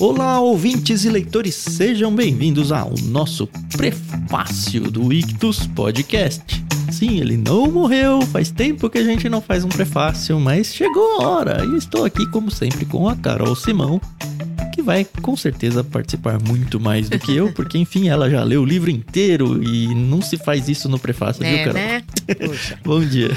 Olá, ouvintes e leitores, sejam bem-vindos ao nosso prefácio do Ictus Podcast. Sim, ele não morreu, faz tempo que a gente não faz um prefácio, mas chegou a hora e estou aqui, como sempre, com a Carol Simão, que vai com certeza participar muito mais do que eu, porque enfim, ela já leu o livro inteiro e não se faz isso no prefácio, É, viu, Carol? né? Bom dia.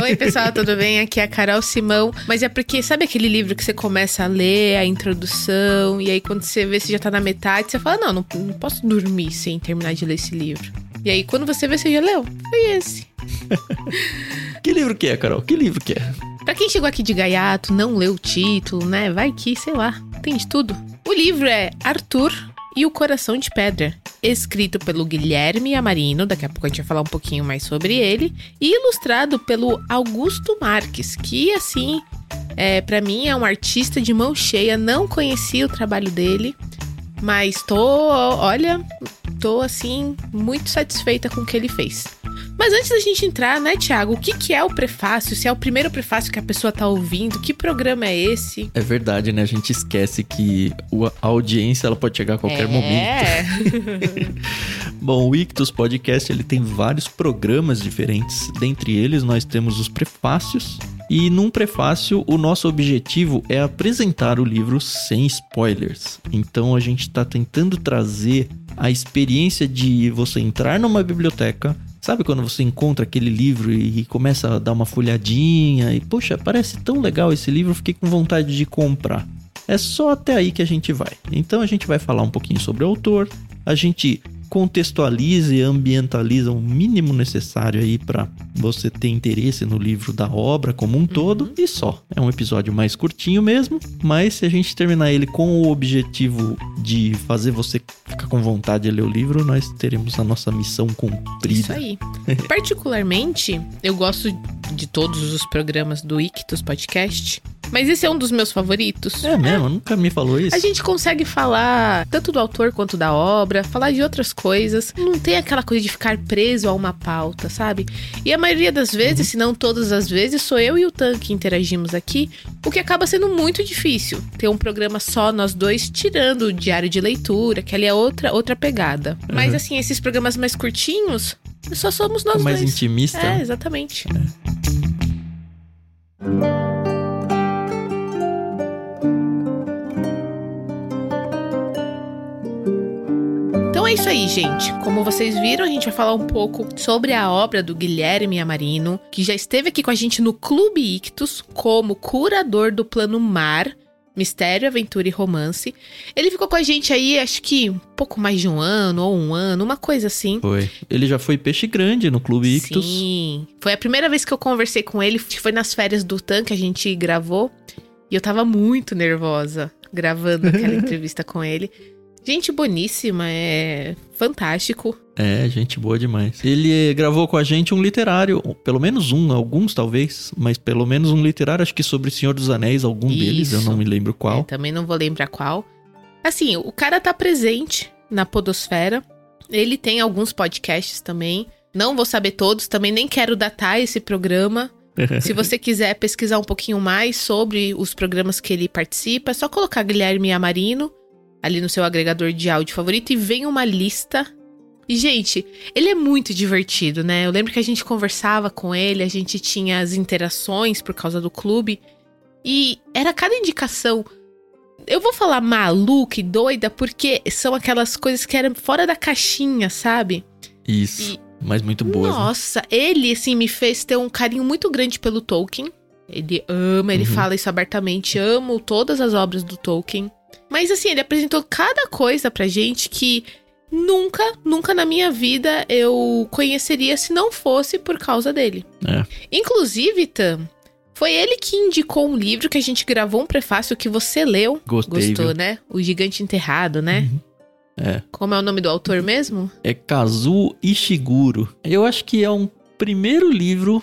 Oi, pessoal, tudo bem? Aqui é a Carol Simão. Mas é porque, sabe aquele livro que você começa a ler, a introdução, e aí quando você vê, você já tá na metade, você fala, não, não, não posso dormir sem terminar de ler esse livro. E aí, quando você vê, você já leu. Foi esse. Que livro que é, Carol? Que livro que é? Pra quem chegou aqui de gaiato, não leu o título, né? Vai que, sei lá, tem de tudo. O livro é Arthur e o Coração de Pedra, escrito pelo Guilherme Amarino, daqui a pouco a gente vai falar um pouquinho mais sobre ele, e ilustrado pelo Augusto Marques, que assim, é, para mim é um artista de mão cheia, não conhecia o trabalho dele, mas tô, olha, tô assim muito satisfeita com o que ele fez. Mas antes da gente entrar, né, Thiago, o que, que é o prefácio? Se é o primeiro prefácio que a pessoa tá ouvindo, que programa é esse? É verdade, né? A gente esquece que a audiência ela pode chegar a qualquer momento. Bom, o Ictus Podcast ele tem vários programas diferentes. Dentre eles, nós temos os prefácios. E num prefácio, o nosso objetivo é apresentar o livro sem spoilers. Então a gente está tentando trazer a experiência de você entrar numa biblioteca. Sabe quando você encontra aquele livro e começa a dar uma folhadinha e, poxa, parece tão legal esse livro, fiquei com vontade de comprar. É só até aí que a gente vai. Então a gente vai falar um pouquinho sobre o autor, a gente contextualiza e ambientaliza o mínimo necessário aí para você ter interesse no livro da obra como um todo e só. É um episódio mais curtinho mesmo, mas se a gente terminar ele com o objetivo de fazer você ficar com vontade de ler o livro, nós teremos a nossa missão Isso cumprida. aí. Particularmente, eu gosto de todos os programas do Ictus Podcast, mas esse é um dos meus favoritos. É mesmo, nunca me falou isso. A gente consegue falar tanto do autor quanto da obra, falar de outras coisas. Não tem aquela coisa de ficar preso a uma pauta, sabe? E a maioria das vezes, se não todas as vezes, sou eu e o Tan que interagimos aqui, o que acaba sendo muito difícil. Ter um programa só nós dois, tirando o diário de leitura, que ali é outra, outra pegada. Mas Uhum. assim, esses programas mais curtinhos, só somos nós mais dois. intimista. É, exatamente. Então é isso aí, gente. Como vocês viram, a gente vai falar um pouco sobre a obra do Guilherme Amarino, que já esteve aqui com a gente no Clube Ictus como curador do Plano Mar. Mistério, Aventura e Romance. Ele ficou com a gente aí, acho que um pouco mais de um ano ou um ano, uma coisa assim. Foi. Ele já foi peixe grande no Clube Ictus. Sim. Foi a primeira vez que eu conversei com ele. Foi nas férias do Tan que a gente gravou. E eu tava muito nervosa gravando aquela entrevista com ele. Gente boníssima, é fantástico. É, gente boa demais. Ele gravou com a gente um literário, pelo menos um, alguns talvez, mas pelo menos um literário, acho que sobre Senhor dos Anéis, algum deles, eu Isso. não me lembro É, qual. também não vou lembrar qual. Assim, o cara tá presente na Podosfera. Ele tem alguns podcasts também. Não vou saber todos, também nem quero datar esse programa. Se você quiser pesquisar um pouquinho mais sobre os programas que ele participa, é só colocar Guilherme Amarino ali no seu agregador de áudio favorito e vem uma lista. E, gente, ele é muito divertido, né? Eu lembro que a gente conversava com ele, a gente tinha as interações por causa do clube. E era cada indicação. Eu vou falar maluca e doida porque são aquelas coisas que eram fora da caixinha, sabe? Isso, mas muito boas. né? Nossa, ele, assim, me fez ter um carinho muito grande pelo Tolkien. Ele ama, ele Uhum. fala isso abertamente. Amo todas as obras do Tolkien. Mas, assim, ele apresentou cada coisa pra gente que nunca, nunca na minha vida eu conheceria se não fosse por causa dele. É. Inclusive, Tam, foi ele que indicou um livro que a gente gravou um prefácio que você leu. Gostei, Gostou, viu? né? O Gigante Enterrado, né? Uhum. É. Como é o nome do autor mesmo? É Kazuo Ishiguro. Eu acho que é um primeiro livro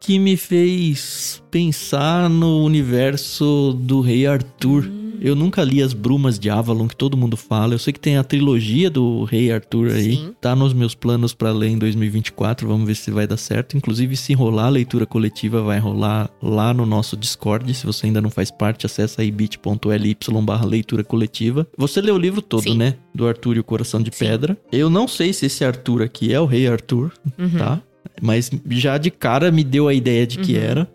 que me fez pensar no universo do Rei Arthur. Hum. Eu nunca li as Brumas de Avalon, que todo mundo fala. Eu sei que tem a trilogia do Rei Arthur aí. Sim. Tá nos meus planos pra ler em 2024. Vamos ver se vai dar certo. Inclusive, se rolar a leitura coletiva, vai rolar lá no nosso Discord. Se você ainda não faz parte, acessa aí bit.ly barra leitura coletiva. Você leu o livro todo, Sim. né? Do Arthur e o Coração de Sim. Pedra. Eu não sei se esse Arthur aqui é o Rei Arthur, Uhum. tá? Mas já de cara me deu a ideia de que Uhum. era.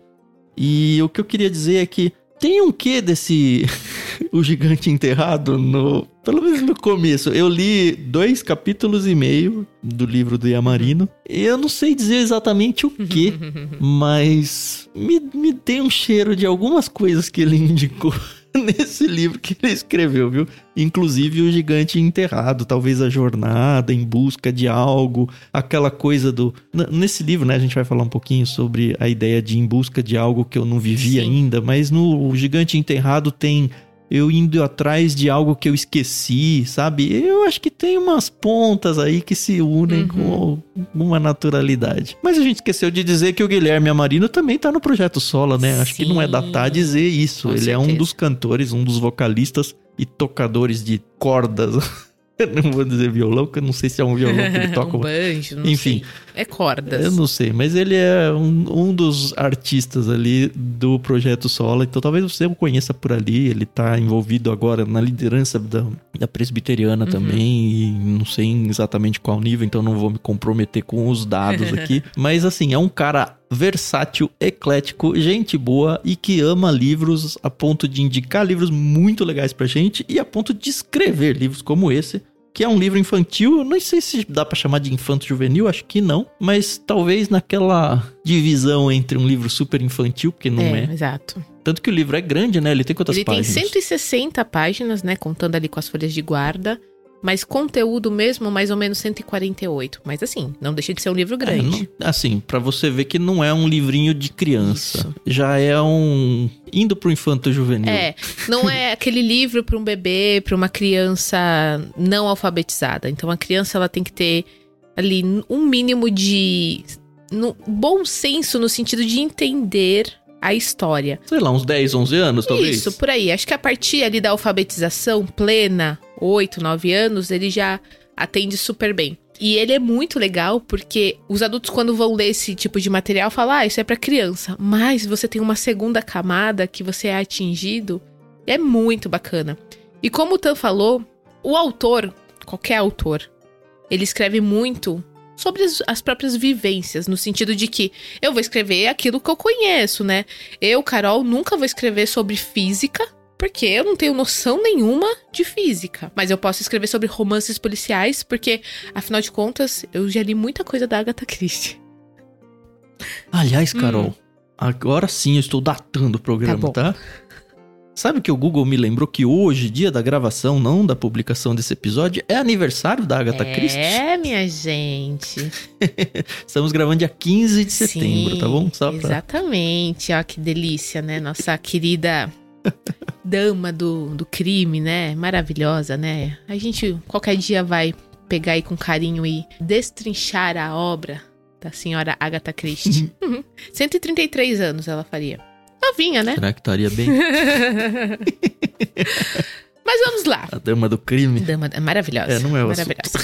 E o que eu queria dizer é que tem um quê desse o gigante enterrado no, pelo menos no começo. Eu li dois capítulos e meio do livro do Yamarino. E eu não sei dizer exatamente o que, mas me, me tem um cheiro de algumas coisas que ele indicou nesse livro que ele escreveu, viu? Inclusive o gigante enterrado, talvez a jornada em busca de algo, aquela coisa do. Nesse livro, né, a gente vai falar um pouquinho sobre a ideia de em busca de algo que eu não vivi Sim. ainda, mas no Gigante Enterrado tem eu indo atrás de algo que eu esqueci, sabe? Eu acho que tem umas pontas aí que se unem Uhum. com uma naturalidade. Mas a gente esqueceu de dizer que o Guilherme Amarino também tá no projeto Sola, né? Acho que não é Sim. datar dizer isso. Com Ele é um certeza. dos cantores, um dos vocalistas e tocadores de cordas. Não vou dizer violão, porque eu não sei se é um violão que ele toca. um banjo, não Enfim. sei. É cordas. Eu não sei, mas ele é um, um dos artistas ali do Projeto Sola, então talvez você o conheça por ali. Ele tá envolvido agora na liderança da, da presbiteriana Uhum. também, e não sei exatamente qual nível, então não vou me comprometer com os dados aqui. mas assim, é um cara versátil, eclético, gente boa e que ama livros a ponto de indicar livros muito legais pra gente e a ponto de escrever livros como esse que é um livro infantil. Eu não sei se dá pra chamar de infanto juvenil, acho que não, mas talvez naquela divisão entre um livro super infantil, porque não é. exato. Tanto que o livro é grande, né? Ele tem quantas Ele páginas? tem 160 páginas, né? Contando ali com as folhas de guarda. Mas conteúdo mesmo, mais ou menos 148. Mas assim, não deixa de ser um livro É, grande. não- assim, pra você ver que não é um livrinho de criança. Isso. Já é um indo pro infanto juvenil. É, não é aquele livro para um bebê, para uma criança não alfabetizada. Então a criança ela tem que ter ali um mínimo de no, bom senso no sentido de entender a história. Sei lá, uns 10, 11 anos, talvez. Isso, por aí. Acho que a partir ali da alfabetização plena, 8, 9 anos, ele já atende super bem. E ele é muito legal porque os adultos, quando vão ler esse tipo de material, falam: ah, isso é pra criança. Mas você tem uma segunda camada que você é atingido. É muito bacana. E como o Tan falou, o autor, qualquer autor, ele escreve muito sobre as, as próprias vivências, no sentido de que eu vou escrever aquilo que eu conheço, né? Eu, Carol, nunca vou escrever sobre física, porque eu não tenho noção nenhuma de física. Mas eu posso escrever sobre romances policiais, porque, afinal de contas, eu já li muita coisa da Agatha Christie. Aliás, Hum. Carol, agora sim eu estou datando o programa, bom. tá? Sabe que o Google me lembrou que hoje, dia da gravação, não da publicação desse episódio, é aniversário da Agatha Christie? É, minha gente. Estamos gravando dia 15 de setembro, Sim, tá bom? Só pra... Exatamente. Ó, que delícia, né? Nossa querida dama do, do crime, né? Maravilhosa, né? A gente qualquer dia vai pegar aí com carinho e destrinchar a obra da senhora Agatha Christie. 133 anos ela faria. Novinha, né? Será que estaria bem? Mas vamos lá. A dama do crime? Dama maravilhosa. É, não é o Maravilhosa.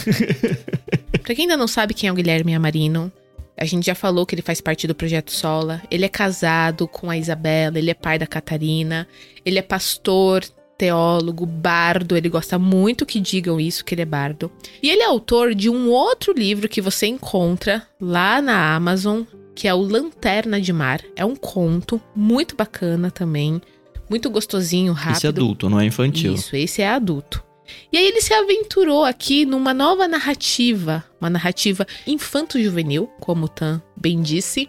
pra quem ainda não sabe quem é o Guilherme Amarino, a gente já falou que ele faz parte do Projeto Sola. Ele é casado com a Isabela, ele é pai da Catarina, ele é pastor, teólogo, bardo. Ele gosta muito que digam isso, que ele é bardo. E ele é autor de um outro livro que você encontra lá na Amazon, que é o Lanterna de Mar. É um conto muito bacana também. Muito gostosinho, rápido. Esse é adulto, não é infantil. Isso, esse é adulto. E aí ele se aventurou aqui numa nova narrativa, uma narrativa infanto-juvenil, como o Tan bem disse,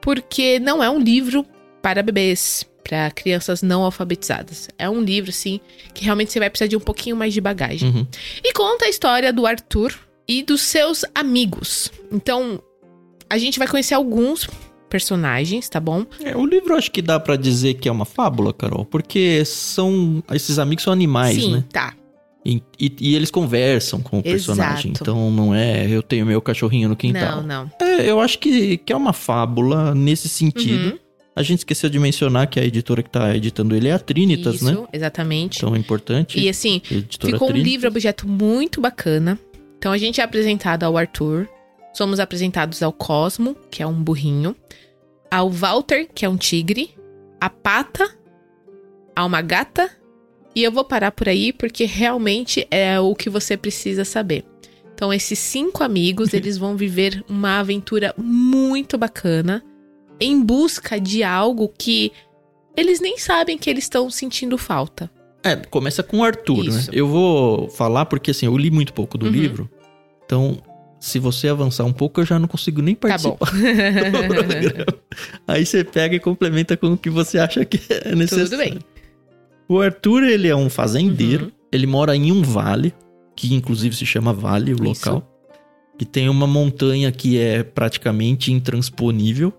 porque não é um livro para bebês, para crianças não alfabetizadas. É um livro, assim, que realmente você vai precisar de um pouquinho mais de bagagem. Uhum. E conta a história do Arthur e dos seus amigos. Então, a gente vai conhecer alguns personagens, tá bom? É, o livro acho que dá pra dizer que é uma fábula, Carol, porque são esses amigos são animais, Sim, né? tá. E, e- e eles conversam com o personagem. Exato. Então não é eu tenho meu cachorrinho no quintal. Não, não. É, eu acho que, que é uma fábula nesse sentido. Uhum, A gente esqueceu de mencionar que a editora que tá editando ele é a Trinitas, isso, né? exatamente. Então é importante. E assim, ficou um Trinitas. livro objeto muito bacana. Então a gente é apresentado ao Arthur, somos apresentados ao Cosmo, que é um burrinho, ao Walter, que é um tigre, a Pata, a uma gata, e eu vou parar por aí porque realmente é o que você precisa saber. Então esses cinco amigos, eles vão viver uma aventura muito bacana em busca de algo que eles nem sabem que eles estão sentindo falta. É, começa com o Arthur, Isso. né? Eu vou falar porque assim, eu li muito pouco do Uhum. livro. Então, se você avançar um pouco, eu já não consigo nem Tá participar programa. Aí você pega e complementa com o que você acha que é necessário. Tudo bem. O Arthur, ele é um fazendeiro. Uhum. Ele mora em um vale, que inclusive se chama Vale, o Isso. local. Que tem uma montanha que é praticamente intransponível.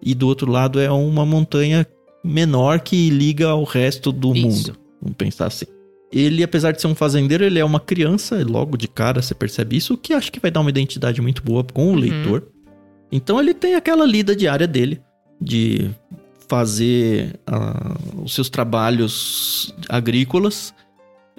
E do outro lado é uma montanha menor que liga ao resto do Isso. mundo. Vamos pensar assim. Ele, apesar de ser um fazendeiro, ele é uma criança, e logo de cara você percebe isso, o que acho que vai dar uma identidade muito boa com o Uhum. leitor. Então ele tem aquela lida diária dele de fazer ah, os seus trabalhos agrícolas.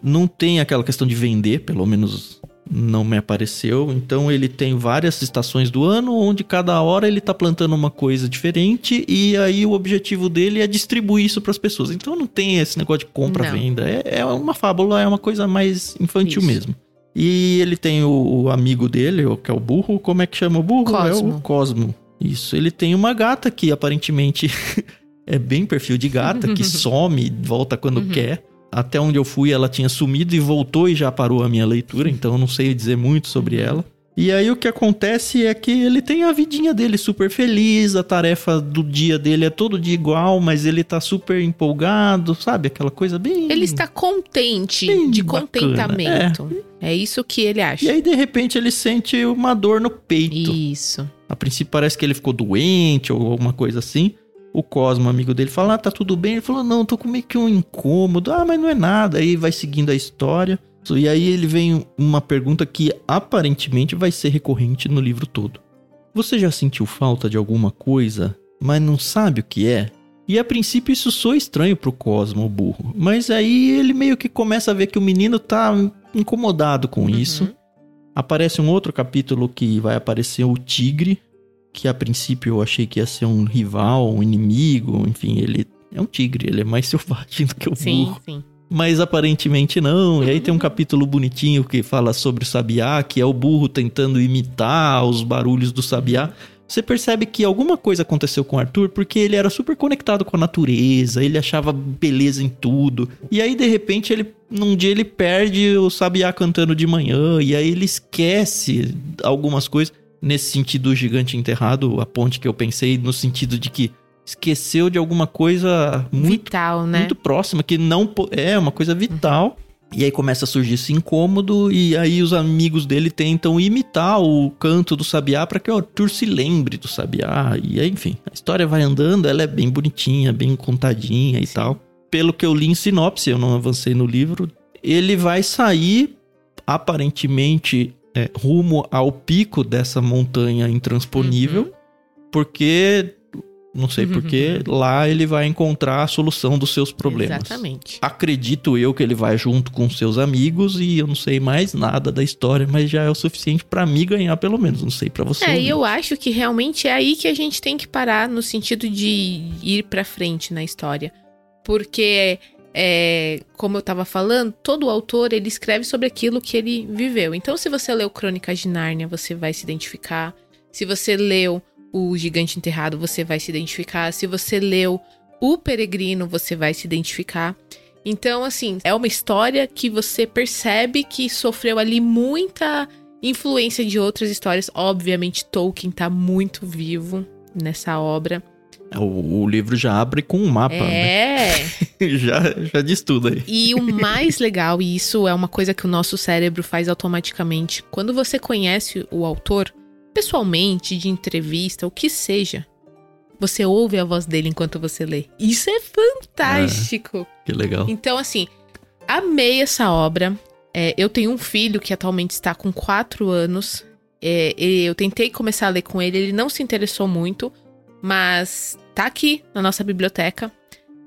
Não tem aquela questão de vender, pelo menos não me apareceu. Então ele tem várias estações do ano onde cada hora ele tá plantando uma coisa diferente e aí o objetivo dele é distribuir isso para as pessoas. Então não tem esse negócio de compra Não. venda, é, é uma fábula, é uma coisa mais infantil Isso. mesmo. E ele tem o, o amigo dele, que é o burro. Como é que chama o burro? É Cosmo. o Cosmo. Isso. Ele tem uma gata que aparentemente é bem perfil de gata, que some, volta quando Uhum. quer. Até onde eu fui, ela tinha sumido e voltou e já parou a minha leitura, então eu não sei dizer muito sobre Uhum. ela. E aí o que acontece é que ele tem a vidinha dele super feliz, a tarefa do dia dele é todo dia igual, mas ele tá super empolgado, sabe? Aquela coisa bem. Ele está contente, de bacana, contentamento. É. isso que ele acha. E aí, de repente, ele sente uma dor no peito. Isso. A princípio parece que ele ficou doente ou alguma coisa assim. O Cosmo, amigo dele, fala: Ah, tá tudo bem. Ele falou: Não, tô com meio que um incômodo. Ah, mas não é nada. Aí vai seguindo a história. E aí ele vem uma pergunta que aparentemente vai ser recorrente no livro todo. Você já sentiu falta de alguma coisa, mas não sabe o que é? E a princípio isso soa estranho pro Cosmo, o burro. Mas aí ele meio que começa a ver que o menino tá incomodado com isso. Uhum. Aparece um outro capítulo que vai aparecer o tigre, que a princípio eu achei que ia ser um rival, um inimigo, enfim, ele é um tigre, ele é mais selvagem do que o Sim, burro. sim. Mas aparentemente não. E aí tem um capítulo bonitinho que fala sobre o sabiá, que é o burro tentando imitar os barulhos do sabiá. Você percebe que alguma coisa aconteceu com o Arthur porque ele era super conectado com a natureza, ele achava beleza em tudo. E aí, de repente, ele num dia ele perde o sabiá cantando de manhã, e aí ele esquece algumas coisas. Nesse sentido, o gigante enterrado, a ponte que eu pensei, no sentido de que esqueceu de alguma coisa muito Vital, né? muito próxima, que não é uma coisa vital. E aí começa a surgir esse incômodo, e aí os amigos dele tentam imitar o canto do sabiá para que o Arthur se lembre do sabiá. E aí, enfim, a história vai andando, ela é bem bonitinha, bem contadinha e tal. Pelo que eu li em sinopse, eu não avancei no livro, ele vai sair aparentemente é, rumo ao pico dessa montanha intransponível, Uhum. porque não sei porque lá ele vai encontrar a solução dos seus problemas. Exatamente. Acredito eu que ele vai junto com seus amigos e eu não sei mais nada da história, mas já é o suficiente pra mim ganhar pelo menos, não sei pra você. É, e eu acho que realmente é aí que a gente tem que parar no sentido de ir pra frente na história. Porque, é, como eu tava falando, todo autor ele escreve sobre aquilo que ele viveu. Então, se você leu Crônicas de Nárnia, você vai se identificar. Se você leu O Gigante Enterrado, você vai se identificar. Se você leu O Peregrino, você vai se identificar. Então, assim, é uma história que você percebe que sofreu ali muita influência de outras histórias. Obviamente, Tolkien tá muito vivo nessa obra. O, o livro já abre com um mapa, né? é. já, já diz tudo aí. E o mais legal, e isso é uma coisa que o nosso cérebro faz automaticamente, quando você conhece o autor, pessoalmente, de entrevista, o que seja, você ouve a voz dele enquanto você lê. Isso é fantástico! Que legal. Então, assim, amei essa obra. É, eu tenho um filho que atualmente está com 4 anos. É, eu tentei começar a ler com ele, ele não se interessou muito, mas tá aqui na nossa biblioteca.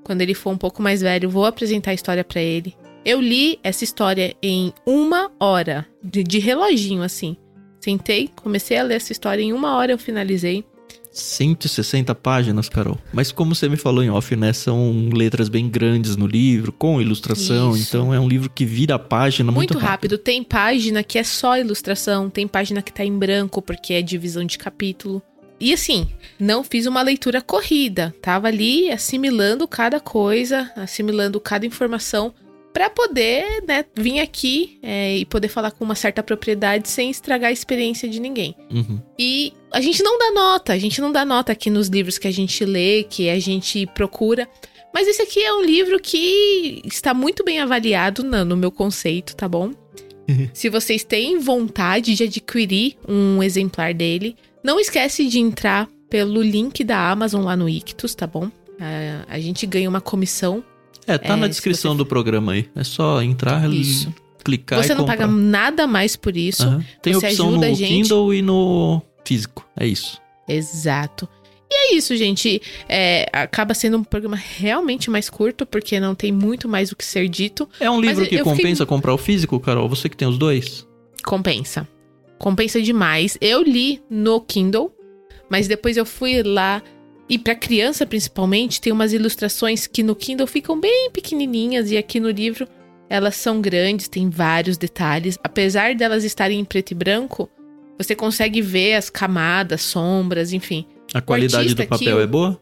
Quando ele for um pouco mais velho, vou apresentar a história para ele. Eu li essa história em uma hora, de, de reloginho assim. Sentei, comecei a ler essa história, em uma hora eu finalizei. 160 páginas, Carol. Mas como você me falou em off, né? São letras bem grandes no livro, com ilustração. Isso. Então é um livro que vira a página muito, muito rápido. rápido. Tem página que é só ilustração, tem página que tá em branco porque é divisão de capítulo. E assim, não fiz uma leitura corrida. Tava ali assimilando cada coisa, assimilando cada informação para poder né, vir aqui é, e poder falar com uma certa propriedade sem estragar a experiência de ninguém. Uhum. E a gente não dá nota, a gente não dá nota aqui nos livros que a gente lê, que a gente procura. Mas esse aqui é um livro que está muito bem avaliado no, no meu conceito, tá bom? Se vocês têm vontade de adquirir um exemplar dele, não esquece de entrar pelo link da Amazon lá no Ictus, tá bom? A, a gente ganha uma comissão é, tá é, na descrição você... do programa aí. É só entrar isso. e clicar Você não paga nada mais por isso. Uhum. Tem você opção no Kindle e no físico. É isso. Exato. E é isso, gente. É, acaba sendo um programa realmente mais curto, porque não tem muito mais o que ser dito. É um livro que compensa fiquei... comprar o físico, Carol? Você que tem os dois? Compensa. Compensa demais. Eu li no Kindle, mas depois eu fui lá e para criança, principalmente, tem umas ilustrações que no Kindle ficam bem pequenininhas e aqui no livro elas são grandes, tem vários detalhes. Apesar delas estarem em preto e branco, você consegue ver as camadas, sombras, enfim. A qualidade do papel aqui, é boa?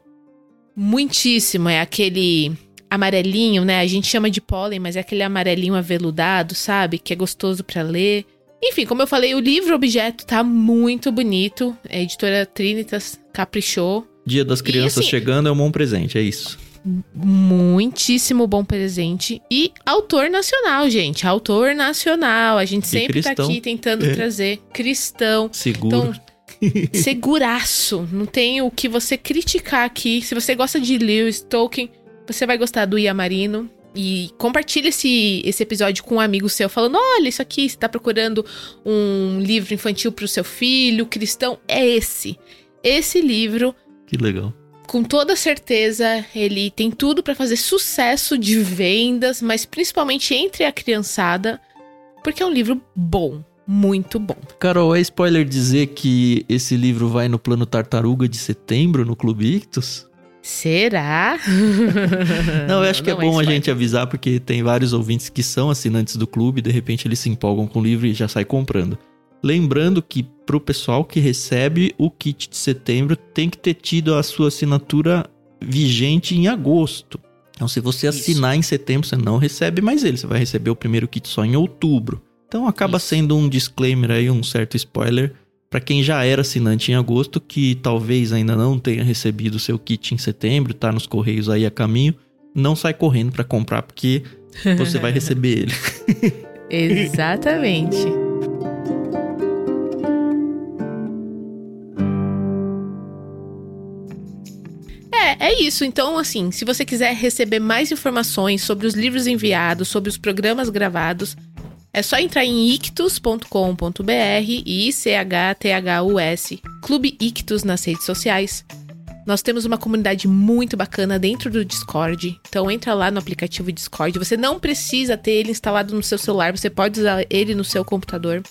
Muitíssimo. É aquele amarelinho, né? A gente chama de pólen, mas é aquele amarelinho aveludado, sabe? Que é gostoso para ler. Enfim, como eu falei, o livro objeto tá muito bonito. A editora Trinitas caprichou. Dia das Crianças assim, chegando é um bom presente, é isso. Muitíssimo bom presente. E autor nacional, gente. Autor nacional. A gente sempre tá aqui tentando é. trazer cristão. Seguro. Então, seguraço. Não tem o que você criticar aqui. Se você gosta de Lewis Tolkien, você vai gostar do Iamarino. E compartilhe esse, esse episódio com um amigo seu, falando: olha, isso aqui, você tá procurando um livro infantil pro seu filho, cristão. É esse. Esse livro que legal. Com toda certeza, ele tem tudo para fazer sucesso de vendas, mas principalmente entre a criançada, porque é um livro bom, muito bom. Carol, é spoiler dizer que esse livro vai no plano Tartaruga de setembro no Clube Ictus? Será? Não, eu acho que é Não é bom é a gente avisar, porque tem vários ouvintes que são assinantes do clube, de repente eles se empolgam com o livro e já saem comprando. Lembrando que para o pessoal que recebe o kit de setembro tem que ter tido a sua assinatura vigente em agosto. Então, se você assinar Isso. em setembro, você não recebe mais ele. Você vai receber o primeiro kit só em outubro. Então, acaba Isso. sendo um disclaimer aí, um certo spoiler para quem já era assinante em agosto, que talvez ainda não tenha recebido o seu kit em setembro, tá nos correios aí a caminho, não sai correndo para comprar porque você vai receber ele. Exatamente. É, é isso. Então, assim, se você quiser receber mais informações sobre os livros enviados, sobre os programas gravados, é só entrar em ictus.com.br e C-H-T-H-U-S, Clube Ictus nas redes sociais. Nós temos uma comunidade muito bacana dentro do Discord. Então entra lá no aplicativo Discord. Você não precisa ter ele instalado no seu celular, você pode usar ele no seu computador.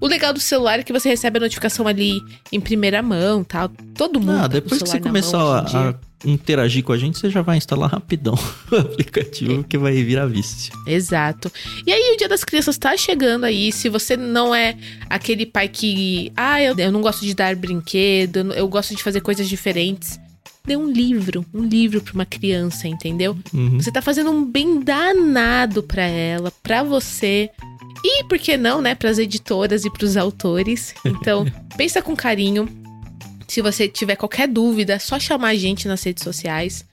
O legal do celular é que você recebe a notificação ali em primeira mão, tal. Todo mundo. Ah, tá depois que você começar a, a, interagir com a gente, você já vai instalar rapidão o aplicativo é. que vai virar vício. Exato. E aí o Dia das Crianças tá chegando aí. Se você não é aquele pai que, ah, eu, eu não gosto de dar brinquedo, eu gosto de fazer coisas diferentes dê um livro, um livro para uma criança, entendeu? Uhum. Você tá fazendo um bem danado para ela, para você. E por que não, né, para as editoras e para os autores. Então, pensa com carinho. Se você tiver qualquer dúvida, é só chamar a gente nas redes sociais.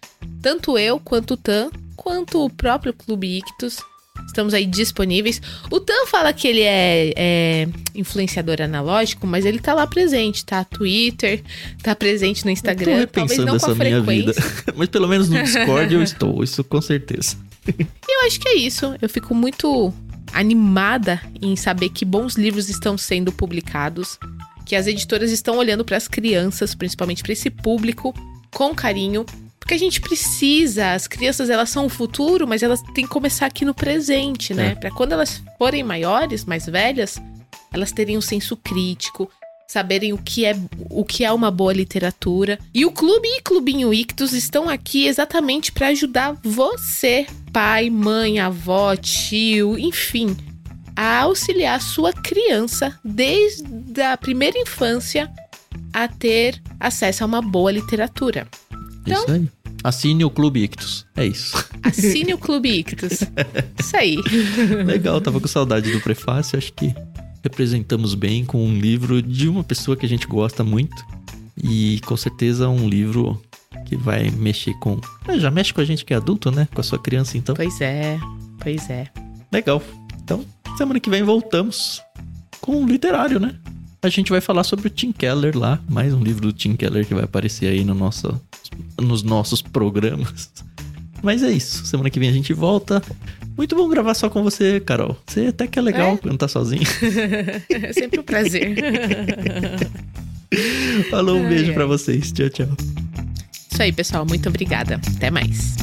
Tanto eu, quanto o Tan, quanto o próprio Clube Ictus. Estamos aí disponíveis. O Tan fala que ele é, é, influenciador analógico, mas ele tá lá presente, tá? Twitter, tá presente no Instagram. Eu tô talvez não com a frequência. Minha vida. mas pelo menos no Discord eu estou, isso com certeza. eu acho que é isso. Eu fico muito animada em saber que bons livros estão sendo publicados, que as editoras estão olhando para as crianças, principalmente para esse público, com carinho, porque a gente precisa, as crianças elas são o futuro, mas elas têm que começar aqui no presente, né? É. Para quando elas forem maiores, mais velhas, elas terem um senso crítico, saberem o que é o que é uma boa literatura. E o clube e Clubinho Ictus estão aqui exatamente para ajudar você, pai, mãe, avó, tio, enfim, a auxiliar a sua criança desde a primeira infância a ter acesso a uma boa literatura. Então- Isso aí. Assine o Clube Ictus. É isso. Assine o Clube Ictus. Isso aí. Legal, tava com saudade do prefácio. Acho que representamos bem com um livro de uma pessoa que a gente gosta muito. E com certeza um livro que vai mexer com. Ah, Já mexe com a gente que é adulto, né? Com a sua criança, então. Pois é, pois é. Legal. Então, semana que vem voltamos com um literário, né? A gente vai falar sobre o Tim Keller lá, mais um livro do Tim Keller que vai aparecer aí no nosso, nos nossos programas. Mas é isso, semana que vem a gente volta. Muito bom gravar só com você, Carol. Você até que é legal É? quando tá sozinho. É sempre um prazer. Falou, um beijo pra vocês. Tchau, tchau. Isso aí, pessoal. Muito obrigada. Até mais.